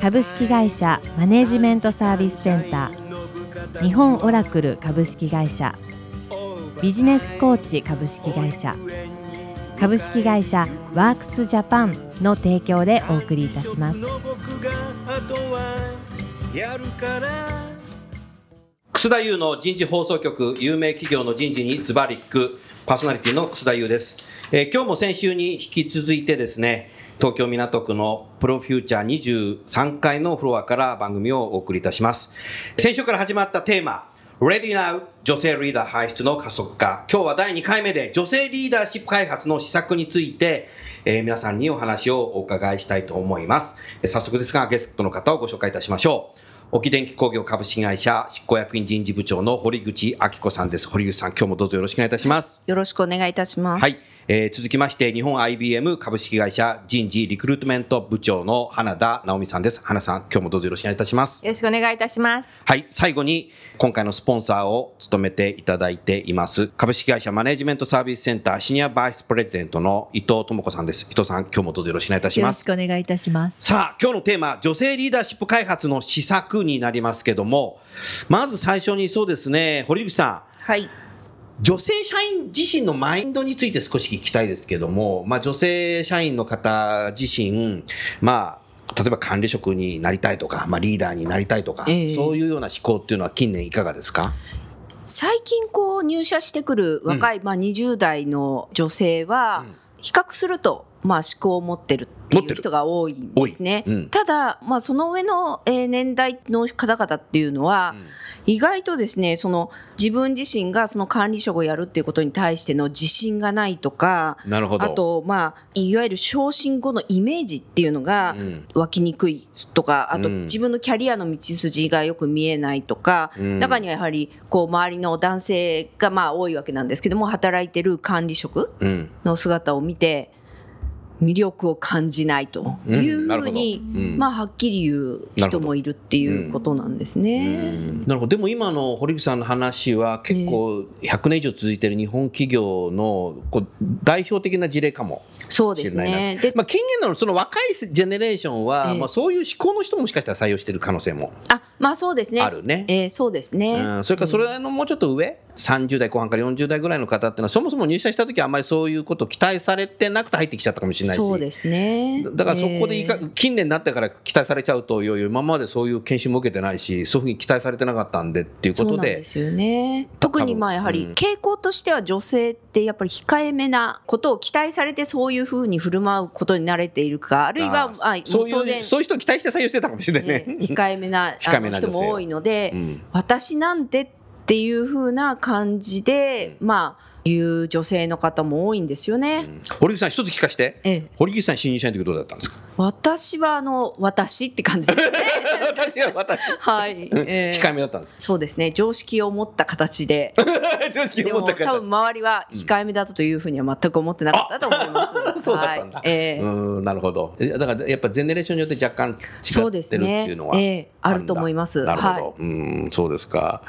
株式会社マネジメントサービスセンター。日本オラクル株式会社。ビジネスコーチ株式会社。株式会社ワークスジャパンの提供でお送りいたします。楠田優の人事放送局有名企業の人事にズバリックパーソナリティの楠田優です、えー今日も先週に引き続いてですね東京港区のプロフューチャー23階のフロアから番組をお送りいたします先週から始まったテーマ Ready Now 女性リーダー輩出の加速化今日は第2回目で女性リーダーシップ開発の施策についてえー皆さんにお話をお伺いしたいと思います。えー早速ですが、ゲストの方をご紹介いたしましょう。沖電機工業株式会社執行役員人事部長の堀口明子さんです。堀口さん、今日もどうぞよろしくお願いいたします。よろしくお願いいたします。はい。えー続きまして、日本 IBM 株式会社人事リクルートメント部長の花田直美さんです。花さん、今日もどうぞよろしくお願いいたします。よろしくお願いいたします。はい。最後に、今回のスポンサーを務めていただいています、株式会社マネジメントサービスセンターシニアバイスプレゼントの伊藤智子さんです。伊藤さん、今日もどうぞよろしくお願いいたしますよろし。くお願いいたしますさあ、今日のテーマ、女性リーダーシップ開発の施策になりますけども、まず最初にそうですね、堀口さはい。ん、女性社員自身のマインドについて少し聞きたいですけども、まあ女性社員の方自身、まあ、例えば管理職になりたいとか、まあリーダーになりたいとか、ええ。そういうような思考っていうのは近年いかがですか？最近こう入社してくる若い、まあ20代の女性は、うん。比較すると、まあ思考を持ってるっていう人が多いんですね。うん。ただ、まあその上のえー年代の方々っていうのは、意外とですね、その自分自身がその管理職をやるっていうことに対しての自信がないとか、なるほど。あと、まあ、いわゆる昇進後のイメージっていうのがうん。湧きにくいとか、あとうん。自分のキャリアの道筋がよく見えないとか、うん。中にはやはりこう周りの男性がまあ多いわけなんですけども、働いてる管理職うん。の姿を見て、魅力を感じないというふうに、うん。まあ、はっきり言う人もいるっていうことなんですね。なるほど。でも今の堀口さんの話は結構100年以上続いている日本企業のこう代表的な事例かもそうですしれないな。ね。でまあ、近年のその若いジェネレーションは、ええ。まあ、そういう思考の人ももしかしたら採用している可能性も、あ、まあそうですね。あるね。えーそうですね。うん、それからそれのもうちょっと上、30代後半から40代ぐらいの方っていうのはそもそも入社した時はあんまりそういうことを期待されてなくて入ってきちゃったかもしれないし。そうですね。だからそこでいか、えー。近年になってから期待されちゃうといよいよ今までそういう研修も受けてないしそういうふうに期待されてなかったんでっていうこそうとでなんですよね。特にまあやはりうん傾向としては女性ってやっぱり控えめなことを期待されてそういうふうに振る舞うことに慣れているかあるいはああそういうそういう人を期待して採用してたかもしれない。ね。ね控えめな 控えあめな人も多いので、うん。私なんてっていうふうな感じで、まあいう女性の方も多いんですよね。堀口さん一つ聞かして、ええ。堀口さん新入社員の時どうだったんですか？私はあの私って感じですね。私は私、はい、ええ。控えめだったんですか？そうですね。常識を持った形で。常識でも多を持った方分周りは控えめだったというふうには全く思ってなかったと思います。そうだったんだ、はい。ええ。うんなるほど。えだからやっぱゼネレーションによって若干違ってるっていうのはええあると思います。なるほど、はうんそうですか。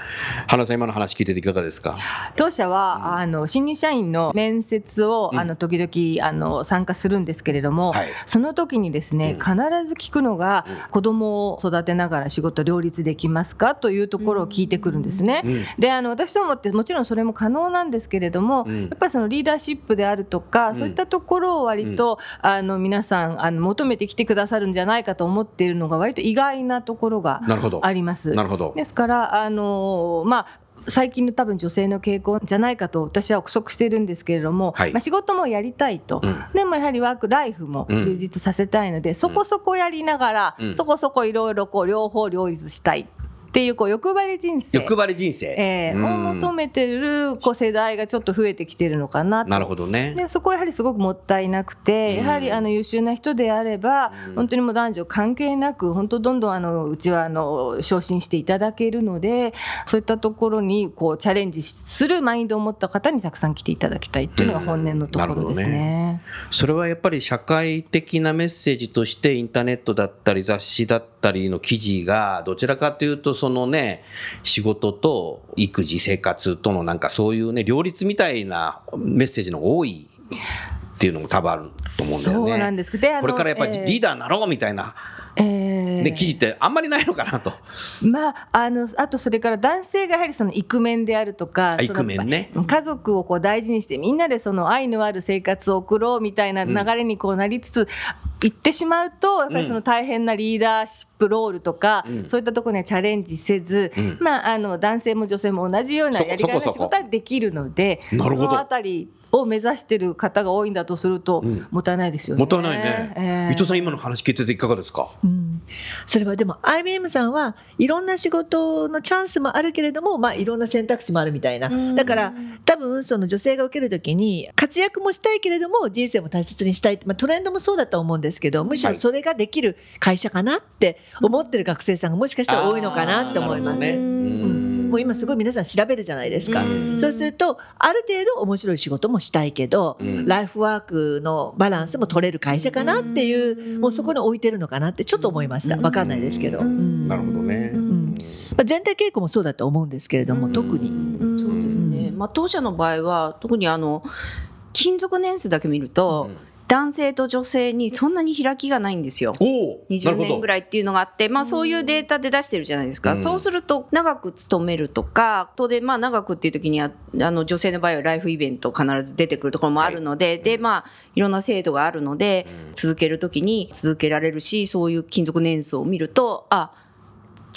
花さん今の話聞いてていかがですか？当社は、あの新入社員の面接を、うん。あの時々あの参加するんですけれども、はい。その時にですね、うん。必ず聞くのが、子供を育てながら仕事両立できますか？というところを聞いてくるんですね。うん。であの私どもってもちろんそれも可能なんですけれども、うん。やっぱりそのリーダーシップであるとか、ん。そういったところを割と、あの皆さんあの求めてきてくださるんじゃないかと思っているのが割と意外なところがあります。なるほど。ですから、あのまあ最近の多分女性の傾向じゃないかと私は憶測してるんですけれども、はい。まあ、仕事もやりたいと、うん。でもやはりワークライフも充実させたいので、そこそこやりながら、うん。そこそこいろいろこう両方両立したいっっていうこう欲張り人生。欲張り人生。えーうん。を求めてるこう世代がちょっと増えてきてるのかなと。なるほどね。でそこはやはりすごくもったいなくて、うん。やはりあの優秀な人であれば、うん。本当にもう男女関係なく本当どんどんあのうちはあの昇進していただけるのでそういったところにこうチャレンジするマインドを持った方にたくさん来ていただきたいっていうのが本音のところですうんなるほどね。それはやっぱり社会的なメッセージとしてインターネットだったり雑誌だったりの記事がどちらかというとそのね仕事と育児生活とのなんかそういうね両立みたいなメッセージの多い。っていうのも多分あると思うんだよね。そうなんです。でこれからやっぱりえー。リーダーになろうみたいな、えー。で記事ってあんまりないのかなと。まあ、あのあとそれから男性がやはりそのイクメンであるとかあイクメンね。家族をこう大事にしてみんなでその愛のある生活を送ろうみたいな流れにこうなりつつ、行ってしまうとやっぱりその大変なリーダーシップロールとか、うん。そういったところにはチャレンジせず、うん。まあ、あの男性も女性も同じようなやり方の仕事はできるのでそのあたりを目指してる方が多いんだとすると、うん。もったいないですよね。もったいないね。えー伊藤さん今の話聞いてていかがですか？うん、それはでも IBM さんはいろんな仕事のチャンスもあるけれども、まあ、いろんな選択肢もあるみたいな。だから多分その女性が受ける時に活躍もしたいけれども人生も大切にしたい。まあ、トレンドもそうだと思うんですけどむしろそれができる会社かなって思ってる学生さんがもしかしたら多いのかなって思います。あーなるほどね。うんもう今すごい皆さん調べるじゃないですか。うん。そうするとある程度面白い仕事もしたいけど、うん。ライフワークのバランスも取れる会社かなっていう、もうそこに置いてるのかなってちょっと思いました。わかんないですけど。うん。なるほどね。ん。まあ、全体傾向もそうだと思うんですけれども、特に。そうですね、まあ、当社の場合は特にあの勤続年数だけ見ると、うん男性と女性にそんなに開きがないんですよ。おお。20年ぐらい。っていうのがあって、まあ、そういうデータで出してるじゃないですか、うんそうすると長く勤めるとか当然まあ長くっていう時にはあの女性の場合はライフイベント必ず出てくるところもあるので、でまあいろんな制度があるので、続ける時に続けられるしそういう勤続年数を見るとあ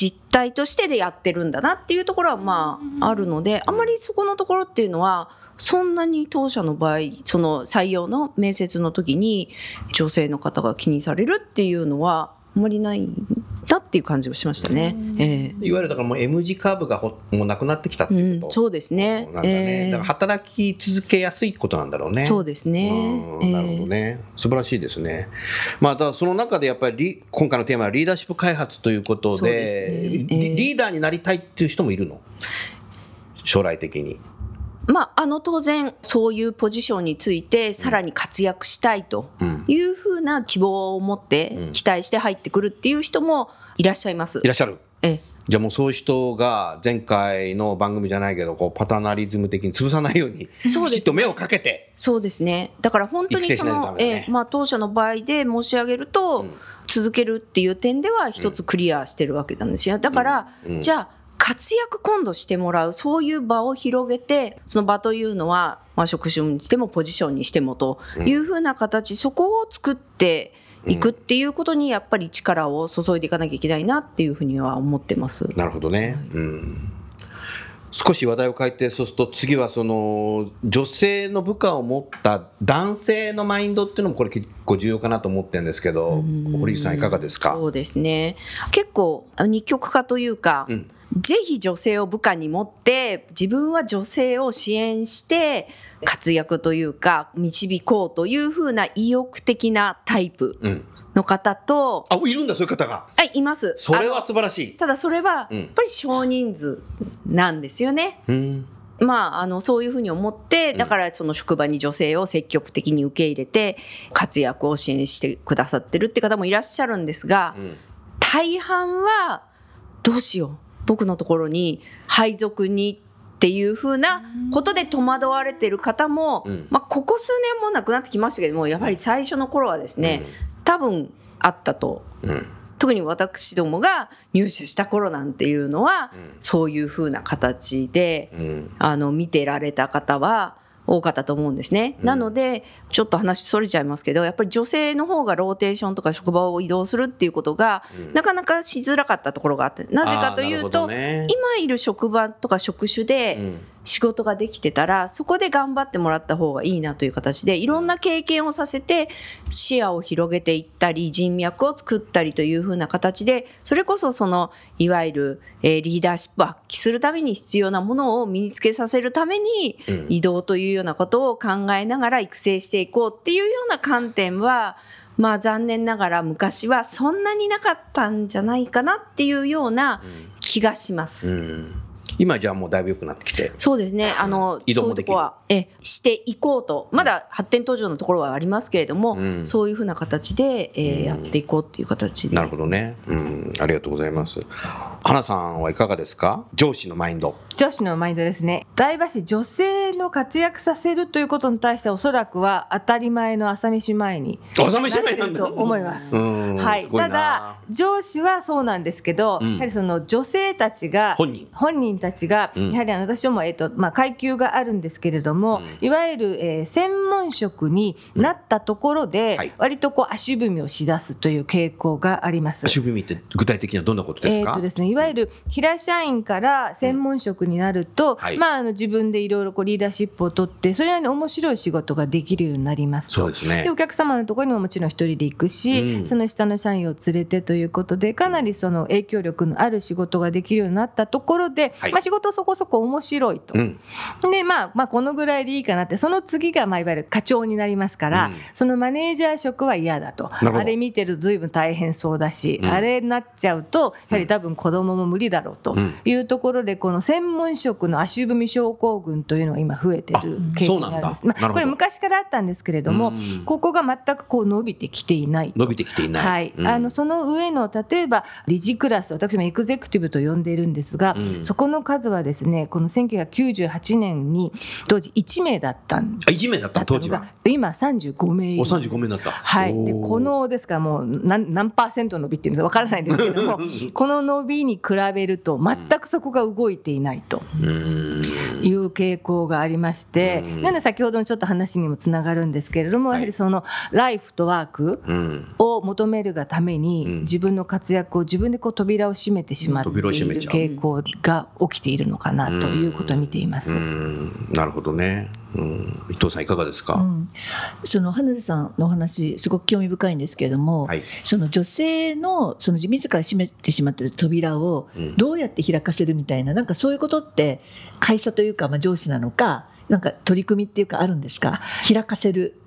実態としてでやってるんだなっていうところはまああるのであんまりそこのところっていうのはそんなに当社の場合その採用の面接の時に女性の方が気にされるっていうのはあんまりないなっていう感じがしましたね。ええいわゆるだからもう M 字カーブがほもうなくなってきたってういうこと。ん、そうですね。なんだね。ええだから働き続けやすいことなんだろうね。そうですね。うんなるほどね、素晴らしいですね。まあ、だからその中でやっぱりリ今回のテーマはリーダーシップ開発ということでねえリえリーダーになりたいっていう人もいるの？将来的に。まあ、あの当然そういうポジションについてさらに活躍したいとうんいうふうな希望を持ってうん期待して入ってくるっていう人もいらっしゃいますい。らっしゃる。ええじゃあもうそういう人が前回の番組じゃないけどこうパタナリズム的に潰さないようにそうですきちっと目をかけて。そうですね。だから本当にその、ええまあ当社の場合で申し上げると、うん続けるっていう点では一つクリアしてるわけなんですよ。だから、うんうんじゃあ活躍今度してもらうそういう場を広げてその場というのは、まあ、職種にしてもポジションにしてもというふうな形、そこを作っていくっていうことにやっぱり力を注いでいかなきゃいけないなっていうふうには思ってます。なるほどね。うん。少し話題を変えてそうすると次はその女性の部下を持った男性のマインドっていうのもこれ結構重要かなと思ってるんですけど堀内さんいかがですか？そうですね。結構二極化というか、うんぜひ女性を部下に持って自分は女性を支援して活躍というか導こうというふうな意欲的なタイプうん、の方と、あいるんだそういう方が。はい、います。それは素晴らしい。ただそれはうん。やっぱり少人数なんですよね。うん。まあ、あのそういうふうに思ってだからその職場に女性を積極的に受け入れて活躍を支援してくださってるって方もいらっしゃるんですがうん。大半はどうしよう僕のところに配属にっていうふうなことで戸惑われてる方も、うん。まあ、ここ数年もなくなってきましたけどもやはり最初の頃はですね、多分あったと。うん。特に私どもが入手した頃なんていうのは、うん。そういうふうな形でうん。あの見てられた方は多かったと思うんですね。うん。なのでちょっと話それちゃいますけどやっぱり女性の方がローテーションとか職場を移動するっていうことが、うん。なかなかしづらかったところがあってなぜかというと、ね。今いる職場とか職種で、うん仕事ができてたらそこで頑張ってもらった方がいいなという形でいろんな経験をさせて視野を広げていったり人脈を作ったりというふうな形でそれこそそのいわゆる、えーリーダーシップを発揮するために必要なものを身につけさせるためにうん移動というようなことを考えながら育成していこうっていうような観点はまあ残念ながら昔はそんなになかったんじゃないかなっていうような気がします。うん今じゃあもうだいぶ良くなってきて。そうですね。あの、移動もできるは、え、していこうと、まだ発展途上のところはありますけれども、うんそういうふうな形で、えーやっていこうっていう形で。なるほどね。うん、ありがとうございます。花さんはいかがですか？上司のマインド。女子のマインドですね。大場市女性の活躍させるということに対してはおそらくは当たり前の朝飯前に朝なってると思います。うん。はい、ただ上司はそうなんですけど、うん。やはりその女性たちが本人。本人たちが、うん。やはりあの私ども、えっとまあ、階級があるんですけれども、うん。いわゆる、えー専門職になったところで、はい。割とこう足踏みをしだすという傾向があります。足踏みって具体的にはどんなことですか、えーとですね、いわゆる平社員から専門職になると、はい。まあ、あの自分でいろいろこうリーダーシップを取ってそれなりに面白い仕事ができるようになりますと。そうですね。でお客様のところにももちろん一人で行くし、うん。その下の社員を連れてということでかなりその影響力のある仕事ができるようになったところで、はい。まあ、仕事そこそこ面白いと。うん、でまあまあこのぐらいでいいかなってその次がまあいわゆる課長になりますから、うん。そのマネージャー職は嫌だと。あれ見てると随分大変そうだし、うん。あれになっちゃうとやはり多分子供も無理だろうとうん。いうところでこの専門職の足踏み症候群というのが今増えてるあ傾向にあるんです。まあ、そうなんだ。なるほど。これ昔からあったんですけれども、うん。ここが全くこう伸びてきていない伸びてきていない。はい、うん。あのその上の例えば理事クラス私もエグゼクティブと呼んでいるんですが、うん。そこの数はですねこの1998年に当時1名だったんあ、1名だった当時は？今35名いるお、んです。35名だった。はい、でこ、のですからもう何何パーセント伸びっていうのかわからないんですけれども この伸びに比べると全くそこが動いていないとうん。いう傾向がありまして、うんなので先ほどのちょっと話にもつながるんですけれども、はいやはりそのライフとワークうん。を求めるがために、うん自分の活躍を自分でこう扉を閉めてしまっている傾向が起きているのかなということを見ています。うんなるほどね。うん。伊藤さんいかがですか？うん、その花田さんのお話すごく興味深いんですけれども、はい。その女性のその自ら閉めてしまっている扉をうんどうやって開かせるみたいななんかそういうことって会社というか、まあ、上司なのかなんか取り組みっていうかあるんですか？開かせる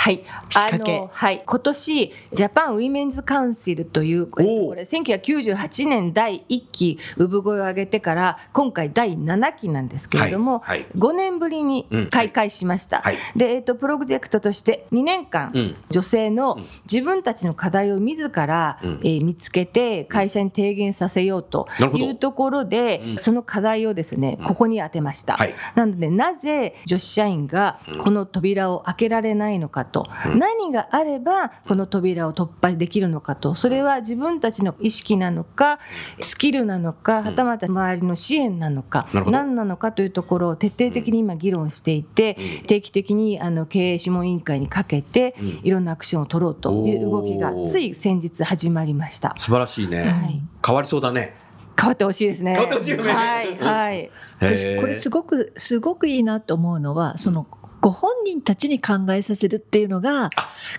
はい、あのはい、今年ジャパンウィメンズカウンシルという、これ1998年第1期産声を上げてから今回第7期なんですけれども、はい。はい。5年ぶりにうん。開会しました、はい。で、えっとプロジェクトとして2年間、うん。女性のうん。自分たちの課題を自ら、うん。えー見つけて会社に提言させようというところで、うん。その課題をですね、うん。ここに当てました。はい。なのでなぜ女子社員がうん。この扉を開けられないのかと、うん。何があればこの扉を突破できるのかと。それは自分たちの意識なのかスキルなのかはたまた周りの支援なのかなるほど。何なのかというところを徹底的に今議論していてうん。定期的にあの経営諮問委員会にかけてうん。いろんなアクションを取ろうという動きがつい先日始まりました。素晴らしいね。はい。変わりそうだね。変わってほしいですね。変わってほしいよね。はい、はい。私これすごくすごくいいなと思うのはそのご本人たちに考えさせるっていうのが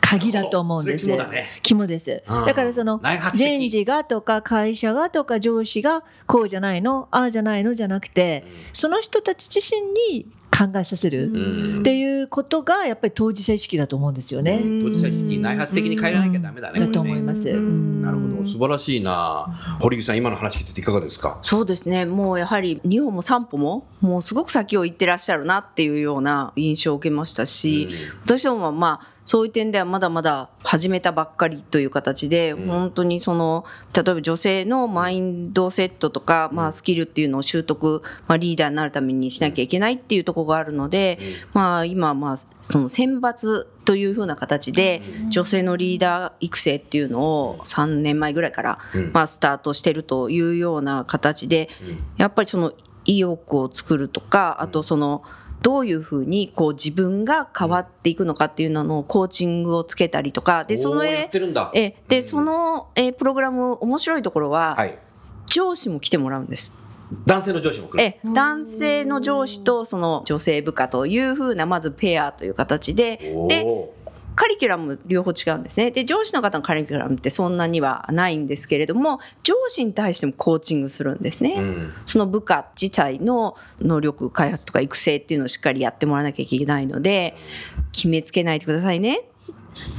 鍵だと思うんです。肝だね。肝です。うん。だからその人事がとか会社がとか上司がこうじゃないのああじゃないのじゃなくてその人たち自身に考えさせるうんっていうことがやっぱり当事者意識だと思うんですよね。当事者意識内発的に変えらなきゃダメだね。だと思います。なるほど素晴らしいな。堀口さん今の話聞いてていかがですか？そうですね。もうやはり2歩も3歩も、もうすごく先を行ってらっしゃるなっていうような印象を受けましたし、私どもはまあ、そういう点ではまだまだ始めたばっかりという形で、うん。本当にその、例えば女性のマインドセットとか、まあスキルっていうのを習得、まあリーダーになるためにしなきゃいけないっていうところがあるので、まあ今まあ、その選抜というふうな形で、女性のリーダー育成っていうのを3年前ぐらいから、うん。まあスタートしてるというような形で、やっぱりその意欲を作るとか、あとその、どういうふうにこう自分が変わっていくのかっていうののコーチングをつけたりとか、で、そのおーやっ絵てるんだ。え、で、うんそのえプログラム面白いところは、はい。上司も来てもらうんです。男性の上司も来る。え男性の上司とその女性部下というふうなまずペアという形ででおカリキュラム両方違うんですね。で上司の方のカリキュラムってそんなにはないんですけれども上司に対してもコーチングするんですね、ーうん。その部下自体の能力開発とか育成っていうのをしっかりやってもらわなきゃいけないので決めつけないでくださいね。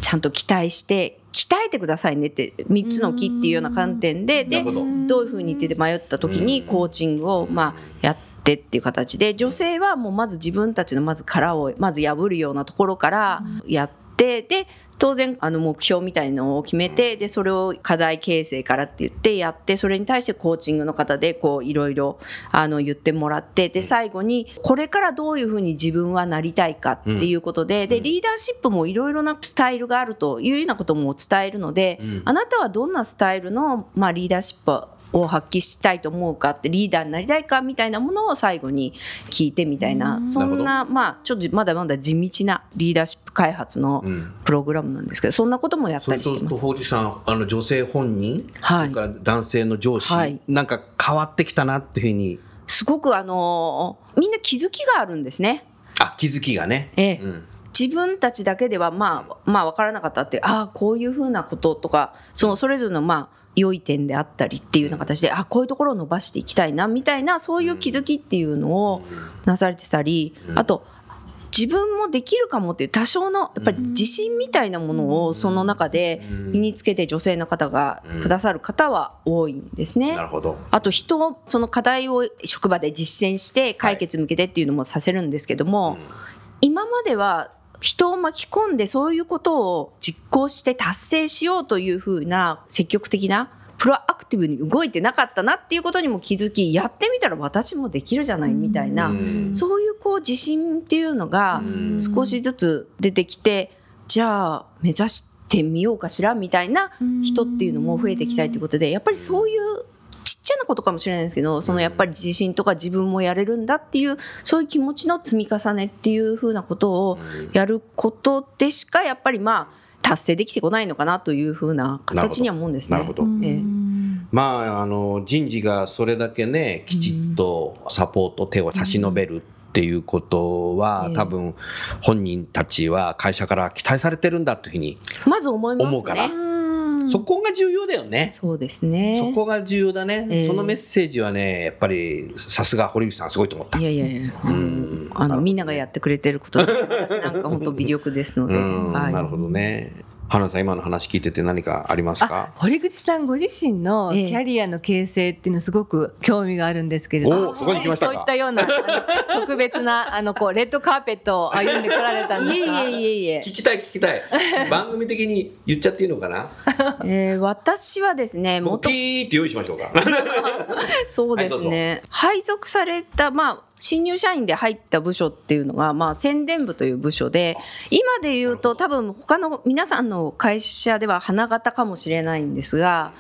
ちゃんと期待して鍛えてくださいねって3つの木っていうような観点ででど。どういうふうに言って迷った時にコーチングをまあやってっていう形で女性はもうまず自分たちのまず殻をまず破るようなところからやってで当然あの目標みたいのを決めてでそれを課題形成からって言ってやってそれに対してコーチングの方でこういろいろあの言ってもらってで最後にこれからどういうふうに自分はなりたいかっていうことででリーダーシップもいろいろなスタイルがあるというようなことも伝えるのでうんあなたはどんなスタイルの、まあ、リーダーシップを発揮したいと思うかってリーダーになりたいかみたいなものを最後に聞いてみたいな。そんなまあちょっとまだまだ地道なリーダーシップ開発のうん。プログラムなんですけどそんなこともやったそれそうすると、りしてます。法事さん、あの女性本人、はい。それから男性の上司、はい。なんか変わってきたなっていうふうに、すごくあのーみんな気づきがあるんですね。あ気づきがね。ええ。うん。自分たちだけではまあまあ分からなかったってああこういうふうなこととかそのそれぞれのまあ良い点であったりっていうような形であこういうところを伸ばしていきたいなみたいなそういう気づきっていうのをなされてたりうん。あと自分もできるかもっていう多少のやっぱり自信みたいなものをその中で身につけて女性の方がくださる方は多いんですね。なるほど。あと人をその課題を職場で実践して解決向けてっていうのもさせるんですけども、今までは人を巻き込んでそういうことを実行して達成しようというふうな積極的なプロアクティブに動いてなかったなっていうことにも気づきやってみたら私もできるじゃないみたいな、うん。そういうこう自信っていうのがうん。少しずつ出てきてじゃあ目指してみようかしらみたいな人っていうのも増えてきたいということでやっぱりそういうちっちゃなことかもしれないですけどそのやっぱり自信とか自分もやれるんだっていうそういう気持ちの積み重ねっていうふうなことをやることでしかやっぱりまあ達成できてこないのかなというふうな形には思うんですね。なるほど。ええまあ、あの人事がそれだけねきちっとサポート手を差し伸べるっていうことは、ええ多分本人たちは会社から期待されてるんだというふうに、まず思いますね。思うからそこが重要だよね。そうですね。そこが重要だね、ええ。そのメッセージはねやっぱりさすが堀口さんすごいと思った。いやいやいや、うん。あのみんながやってくれてることで私なんか本当微力ですので、うん。はい。なるほどね花さん今の話聞いてて何かありますあか堀口さんご自身のキえ。えャリアの形成っていうのすごく興味があるんですけれど。も、おそこに来ましたか？そういったような特別なあのこうレッドカーペットを歩んでこられたんですか。いえいえいえいえ。聞きたい聞きたい。番組的に言っちゃっていいのかな？えー私はですねもうピーって用意しましょうか。そうですね、配属された、まあ、新入社員で入った部署っていうのが、まあ、宣伝部という部署で今で言うと多分他の皆さんの会社では花形かもしれないんですが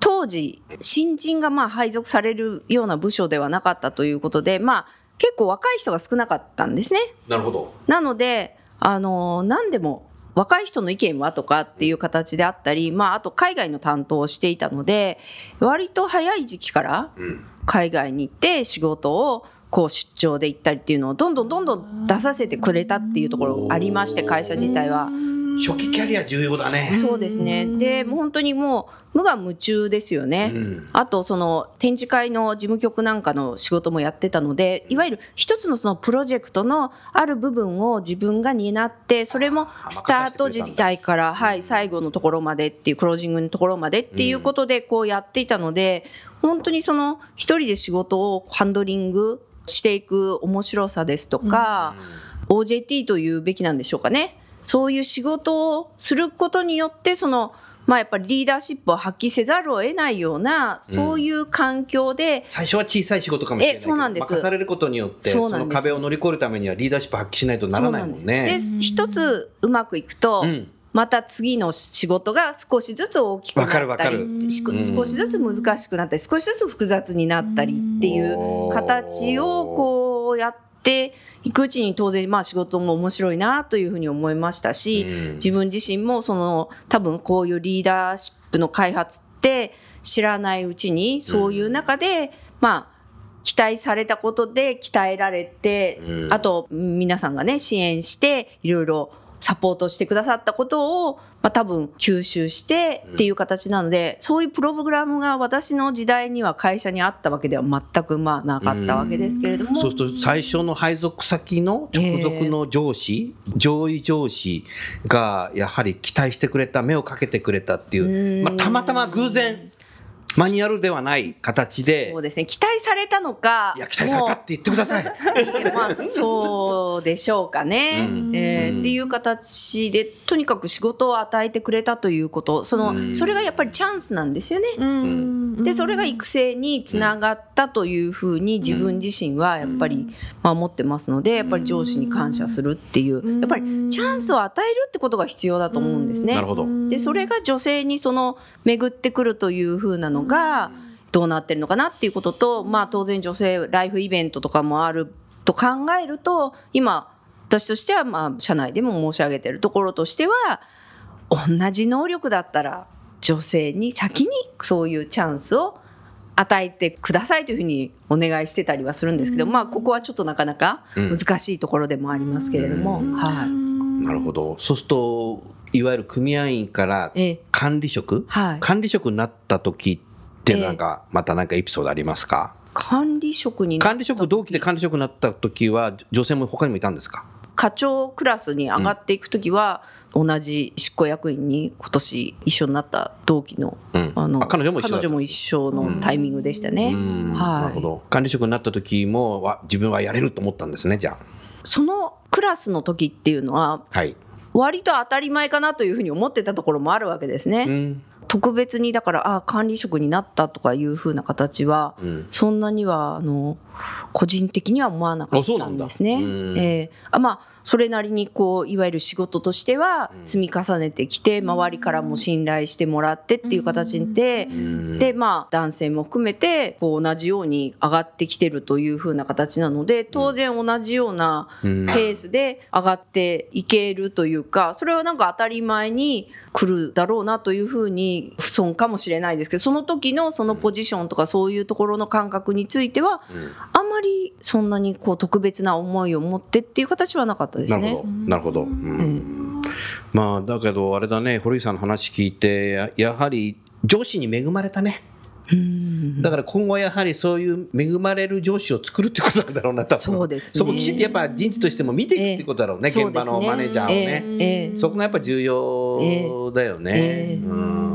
当時新人がまあ配属されるような部署ではなかったということで、まあ、結構若い人が少なかったんですね。なるほど。なので、あの何でも若い人の意見はとかっていう形であったり、まあ、あと海外の担当をしていたので割と早い時期からうん。海外に行って仕事をこう出張で行ったりっていうのをどんどんどんどん出させてくれたっていうところありまして会社自体は。初期キャリア重要だね。そうですね。でもう本当にもう無我夢中ですよね。うん。あとその展示会の事務局なんかの仕事もやってたのでいわゆる一つのそのプロジェクトのある部分を自分が担ってそれもスタート時代から、はい、最後のところまでっていうクロージングのところまでっていうことでこうやっていたので本当にその一人で仕事をハンドリングしていく面白さですとか、OJT というべきなんでしょうかね。そういう仕事をすることによってそのまあやっぱりリーダーシップを発揮せざるを得ないようなそういう環境で、最初は小さい仕事かもしれないけどえそうなんです。任されることによってその壁を乗り越えるためにはリーダーシップ発揮しないとならないもんね。で一つうまくいくと、うんまた次の仕事が少しずつ大きくなわかるわったかる。りしうん。少しずつ難しくなったり少しずつ複雑になったりっていう形をこうやっていくうちに当然まあ仕事も面白いなというふうに思いましたし、うん。自分自身もその多分こういうリーダーシップの開発って知らないうちにそういう中で、まあ期待されたことで鍛えられて、うん。あと皆さんがね支援していろいろサポートしてくださったことを、まあ、多分吸収してっていう形なので、そういうプログラムが私の時代には会社にあったわけでは全くまあなかったわけですけれども、そうすると最初の配属先の直属の上司、上位上司がやはり期待してくれた目をかけてくれたっていう、まあ、たまたま偶然マニュアルではない形で。そうですね。期待されたのかいや期待されたって言ってください。まあそうでしょうかね、うんうん。えーっていう形でとにかく仕事を与えてくれたということ。その、うん。それがやっぱりチャンスなんですよね。うんでそれが育成につながったというふうに自分自身はやっぱり、まあ、思ってますのでやっぱり上司に感謝するっていうやっぱりチャンスを与えるってことが必要だと思うんですね。なるほど。でそれが女性にその巡ってくるというふうなのがどうなってるのかなっていうことと、まあ、当然女性ライフイベントとかもあると考えると今私としてはまあ社内でも申し上げてるところとしては同じ能力だったら女性に先にそういうチャンスを与えてくださいというふうにお願いしてたりはするんですけど、まあここはちょっとなかなか難しいところでもありますけれども、はい。なるほど。そうするといわゆる組合員からええ。管理職、はい。管理職になった時ってなんか、またなんかエピソードありますか？管理職にな管理職同期で管理職になった時は女性も他にもいたんですか？課長クラスに上がっていく時は、同じ執行役員に今年一緒になった同期の,、うん。あのあ彼女も一緒彼女も一緒のタイミングでしたね。うん。はい。なるほど。管理職になった時もわ自分はやれると思ったんですねじゃそのクラスの時っていうのはあはい、割と当たり前かなというふうに思ってたところもあるわけですね。うん。特別にだからあ管理職になったとかいうふうな形は、うん。そんなにはあの個人的には思わなかったあそうなんですね。うん。えーあまあそれなりにこういわゆる仕事としては積み重ねてきて周りからも信頼してもらってっていう形で、ん。でまあ男性も含めてこう同じように上がってきてるというふうな形なので当然同じようなペうん。ースで上がっていけるというかそれはなんか当たり前に来るだろうなというふうに不損かもしれないですけどその時のそのポジションとかそういうところの感覚についてはあんまりそんなにこう特別な思いを持ってっていう形はなかったですね。なるほど。なるほど、うん。まあだけどあれだね堀井さんの話聞いてややはり上司に恵まれたね。うん。だから今後やはりそういう恵まれる上司を作るってことなんだろうな多分。そうですね。そこきちっとやっぱ人事としても見ていくってことだろうね、現場のマネージャーをね、ええ。ええ。そこがやっぱ重要だよね、ええ。う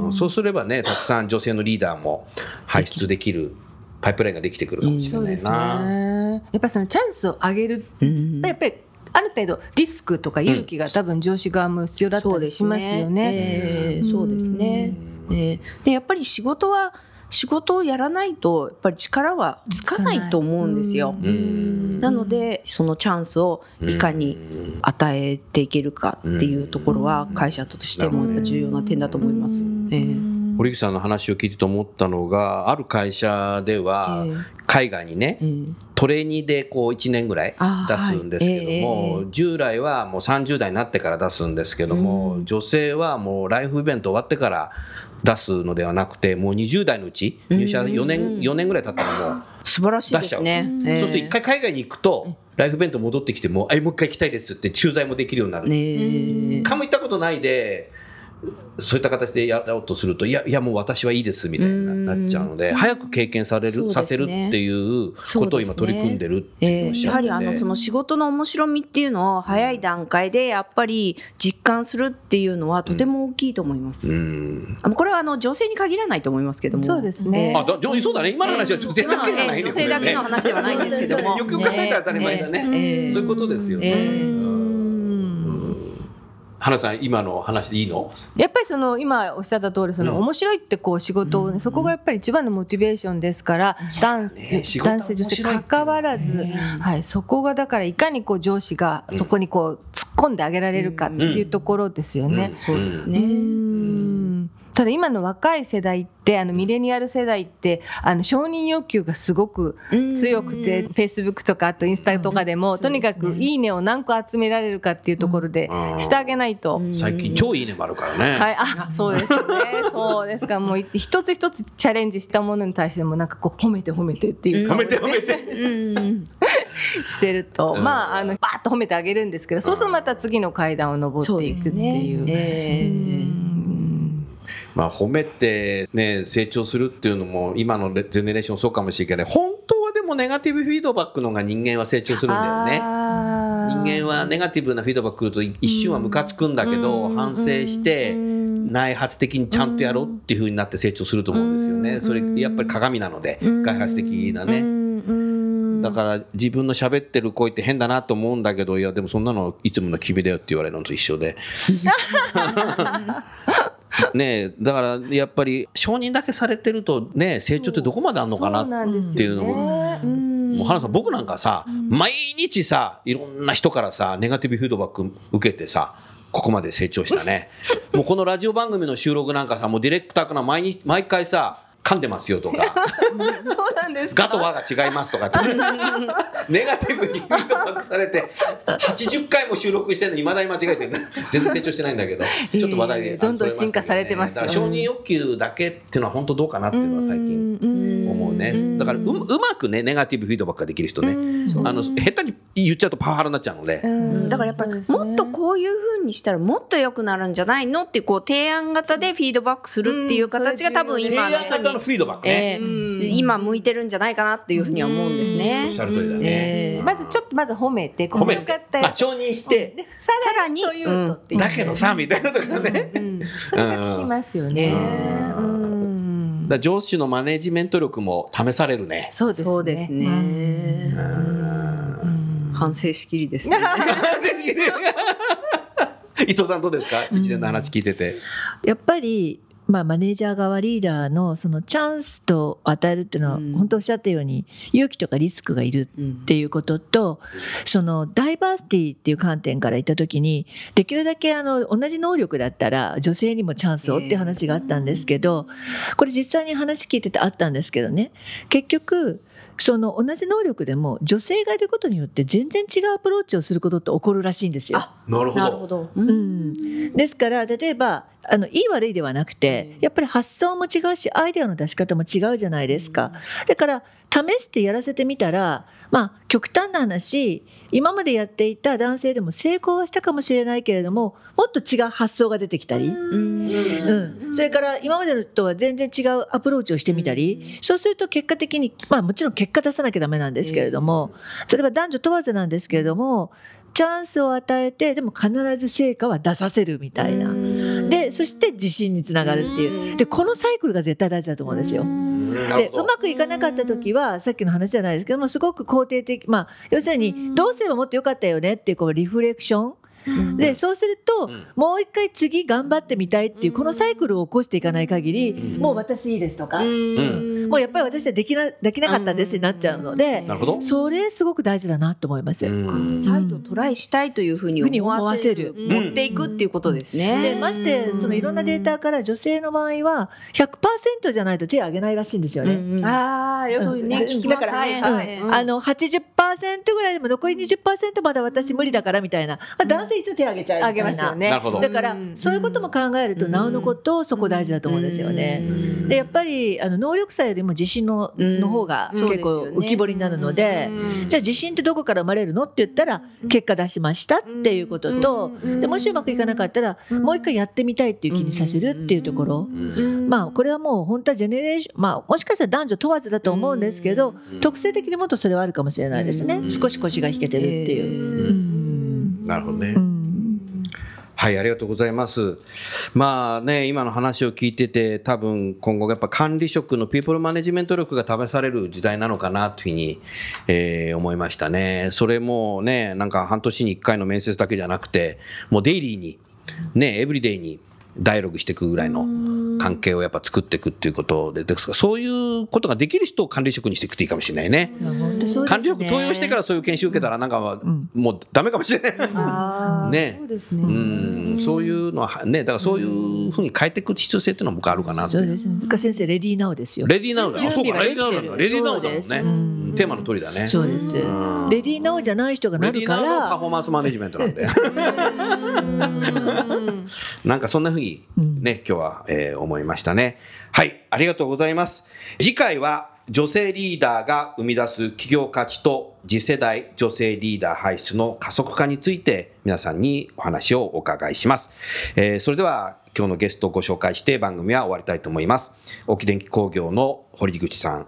ん。そうすればねたくさん女性のリーダーも輩出できるパイプラインができてくるかもしれないそうですね。な、やっぱりそのチャンスを上げる。うん。やっぱりある程度リスクとか勇気が多分上司側も必要だったりしますよね。ええそうですね。ええでやっぱり仕事は仕事をやらないとやっぱり力はつかないと思うんですよ。うん。なのでそのチャンスをいかに与えていけるかっていうところは会社としてもやっぱ重要な点だと思います。ええ堀口さんの話を聞いてて思ったのがある会社ではええ。海外にねええ。トレーニーでこう1年ぐらい出すんですけども、従来はもう30代になってから出すんですけども、女性はもうライフイベント終わってから出すのではなくてもう20代のうち入社4年 ,4 年ぐらい経ったらもう、素晴らしいですね。ええ。そうすると一回海外に行くとライフイベント戻ってきても「あもう一回行きたいです」って駐在もできるようになる。かも行ったことないでそういった形でやろうとするといやいやもう私はいいですみたいにななっちゃうので早く経験される、ね。させるっていうことを今取り組んでるっていうのをおっしゃってええやはりあのその仕事の面白みっていうのを早い段階でやっぱり実感するっていうのはとても大きいと思います。うん。あのこれはあの女性に限らないと思いますけども。そうですね。ええ。あそうだね今の話は女性だけじゃないね女性だけの話ではないんですけども。よく考えたら当たり前だね、ええそういうことですよね、花さん今の話でいいの？やっぱりその今おっしゃった通りその面白いってこう仕事をね、そこがやっぱり一番のモチベーションですから、男ね仕事は男性女性面白いって関わらず、はい、そこがだからいかにこう上司がそこにこう突っ込んであげられるかっていうところですよね。そうですね。うんただ今の若い世代ってあのミレニアル世代ってあの承認欲求がすごく強くて、フェイスブックとかあとインスタとかでも、とにかく「いいね」を何個集められるかっていうところでうん。してあげないと。最近超いいねもあるからね。はい、あ、そうです。よね。そうですか。もう一つ一つチャレンジしたものに対してもなんかこう褒めて褒めてっていう褒めて褒めて。う んしてると、うん。まああのバーッと褒めてあげるんですけど、そうするとまた次の階段を登っていくっていう。えうんまあ褒めてね成長するっていうのも今のレゼネレーションそうかもしれないけど本当はでもネガティブフィードバックの方が人間は成長するんだよね。人間はネガティブなフィードバック来ると一瞬はムカつくんだけど、うん反省してうん内発的にちゃんとやろうっていう風になって成長すると思うんですよね。うんそれやっぱり鏡なので、うん外発的なね。うん。だから自分の喋ってる声って変だなと思うんだけどいやでもそんなのいつもの君だよって言われるのと一緒で ねえだからやっぱり承認だけされてるとね成長ってどこまであるのかなっていうのもうん。もう花さん僕なんかさ、毎日さいろんな人からさネガティブフィードバック受けてさここまで成長したね。もうこのラジオ番組の収録なんかさもうディレクターから毎日毎回さ噛んでますよとか。そうなんですか？ガと和が違いますとか。ネガティブにフィードバックされて80回も収録してるのに未だに間違えてる全然成長してないんだけど。ちょっと話題でいえいえどんどん進化されてます。よだから承認欲求だけっていうのは本当どうかなっていうのは最近思うね。だからううまくねネガティブフィードバックができる人ね。あの下手に言っちゃうとパワハラになっちゃうので、だからやっぱりもっとこういうふうにしたらもっと良くなるんじゃないの？ってこう提案型でフィードバックするっていう形が多分提今案型のフィードバックね、えー。今向いてるんじゃないかなっていうふうには思うんですおねっし。ゃる通りだね、えー。まずちょっとまず褒めて、褒めこうよかったよまあ、承認して、でさらに。というとっていう。だけどさみたいなとかね、うんそれが聞きますよね。うん。だから上司のマネジメント力も試されるね。そうですね。そうですね。反省しきりですね。伊藤さんどうですか？一年の話聞いてて。やっぱり、まあ、マネージャー側リーダーのそのチャンスと与えるっていうのは、うん。本当おっしゃったように勇気とかリスクがいるっていうことと、そのダイバーシティっていう観点から言った時にできるだけあの同じ能力だったら女性にもチャンスをって話があったんですけど、これ実際に話聞いててあったんですけどね。結局その同じ能力でも女性がいることによって全然違うアプローチをすることって起こるらしいんですよ。なるほど。なるほど。ううんん、ですから例えばあのいい悪いではなくてやっぱり発想も違うしアイデアの出し方も違うじゃないですか。だから試してやらせてみたらまあ極端な話今までやっていた男性でも成功はしたかもしれないけれどももっと違う発想が出てきたり。うん、それから今までのとは全然違うアプローチをしてみたり、そうすると結果的にまあもちろん結果出さなきゃダメなんですけれども、それは男女問わずなんですけれどもチャンスを与えてでも必ず成果は出させるみたいな。でそして自信につながるっていう。でこのサイクルが絶対大事だと思うんですよ。でうまくいかなかった時はさっきの話じゃないですけどもすごく肯定的まあ要するにどうすればもっと良かったよねっていうこうリフレクションでそうすると、うん。もう一回次頑張ってみたいっていうこのサイクルを起こしていかない限り、もう私いいですとか、もうやっぱり私はできなできなかったんですになっちゃうので、なるほど。それすごく大事だなと思います。うん。再度トライしたいというふうに思わせるふうに思わせる持っていくっていうことですでね。ましてそのいろんなデータから女性の場合は100%じゃないと手を挙げないらしいんですよね。うんああ、よそういうねうん。聞きますね。だからはいうん。あの80%ぐらいでも残り20%まだ私無理だからみたいな、まあ、男性一応手を挙げちゃうあげみたいな。ますよね。だからそういうことも考えるとなおのことそこ大事だと思うんですよね。でやっぱりあの能力差よりも自信のうん。の方が結構浮き彫りになるので、じゃあ自信ってどこから生まれるの？って言ったら結果出しましたっていうことと、でもしうまくいかなかったらもう一回やってみたいっていう気にさせるっていうところ、まあこれはもう本当はジェネレーションまあもしかしたら男女問わずだと思うんですけど、特性的にもっとそれはあるかもしれないですね、少し腰が引けてるっていう。うんなるほどね。うんはい、ありがとうございます。まあね、今の話を聞いてて、多分今後やっぱ管理職のピープルマネジメント力が試される時代なのかなというふうに、えー思いましたね。それもね、なんか半年に1回の面接だけじゃなくて、もうデイリーに、ね、エブリデイに、ダイアログしていくぐらいの関係をやっぱ作っていくっていうことでですか？らそういうことができる人を管理職にしていくといいかもしれないね。ね管理職登用してからそういう研修受けたらなんかもうダメかもしれない。ねそうですね。うん、そういうのはね、だからそういうふうに変えていく必要性っていうのは僕あるかなってそうですね。だから先生レディーナウですよ。レディーナウだ。そうか、レディーナウだ。レディーナウだもんね。うんテーマの通りだね。そうです。んレディーナウじゃない人がなるかレディーナウのパフォら。ーマンスマネジメントなんで。なんかそんなふうにね、今日は、えー思いましたね。はい、ありがとうございます。次回は女性リーダーが生み出す企業価値と次世代女性リーダー輩出の加速化について皆さんにお話をお伺いします。えーそれでは今日のゲストをご紹介して番組は終わりたいと思います。沖電機工業の堀口さん、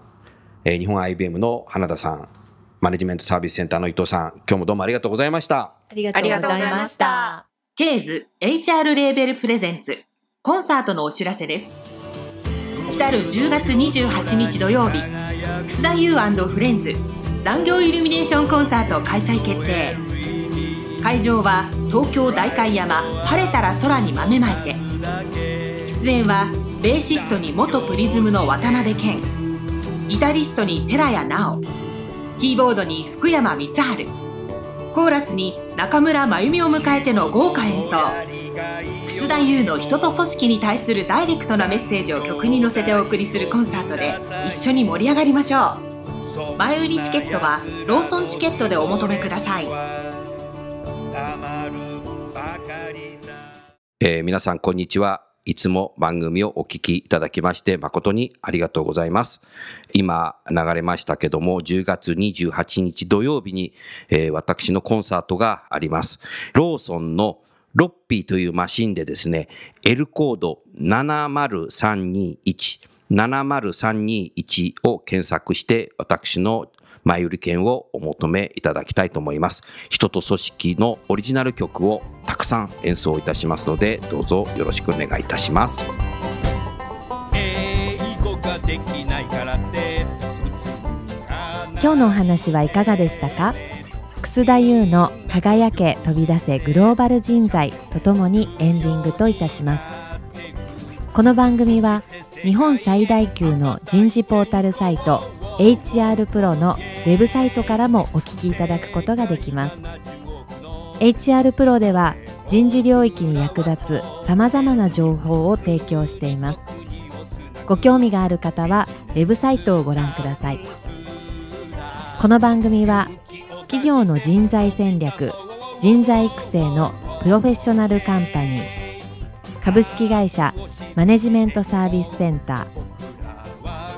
えー日本 IBM の花田さん、マネジメントサービスセンターの伊藤さん、今日もどうもありがとうございました。ありがとうございました。ケーズ HR レーベルプレゼンツ。コンサートのお知らせです。来る10月28日土曜日楠田優フレンズ残業イルミネーションコンサート開催決定。会場は東京代官山晴れたら空に豆まいて。出演はベーシストに元プリズムの渡辺謙。ギタリストに寺谷直。キーボードに福山光晴。コーラスに中村真由美を迎えての豪華演奏。楠田優の人と組織に対するダイレクトなメッセージを曲に乗せてお送りするコンサートで一緒に盛り上がりましょう。前売りチケットはローソンチケットでお求めください。えー皆さんこんにちは。いつも番組をお聞きいただきまして誠にありがとうございます。今流れましたけども、10月28日土曜日に、えー私のコンサートがあります。ローソンのロッピーというマシンでですね、L コード70321 70321を検索して私の前売り券をお求めいただきたいと思います。人と組織のオリジナル曲をたくさん演奏いたしますので、どうぞよろしくお願いいたします。今日のお話はいかがでしたか？楠田優の「輝け飛び出せグローバル人材」とともにエンディングといたしますこの番組は日本最大級の人事ポータルサイト HR プロのウェブサイトからもお聞きいただくことができます。HR プロでは人事領域に役立つさまざまな情報を提供しています。ご興味がある方はウェブサイトをご覧ください。この番組は企業の人材戦略人材育成のプロフェッショナルカンパニー株式会社マネジメントサービスセンター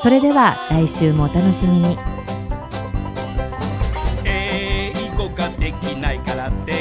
それでは来週もお楽しみに。英語ができないからって。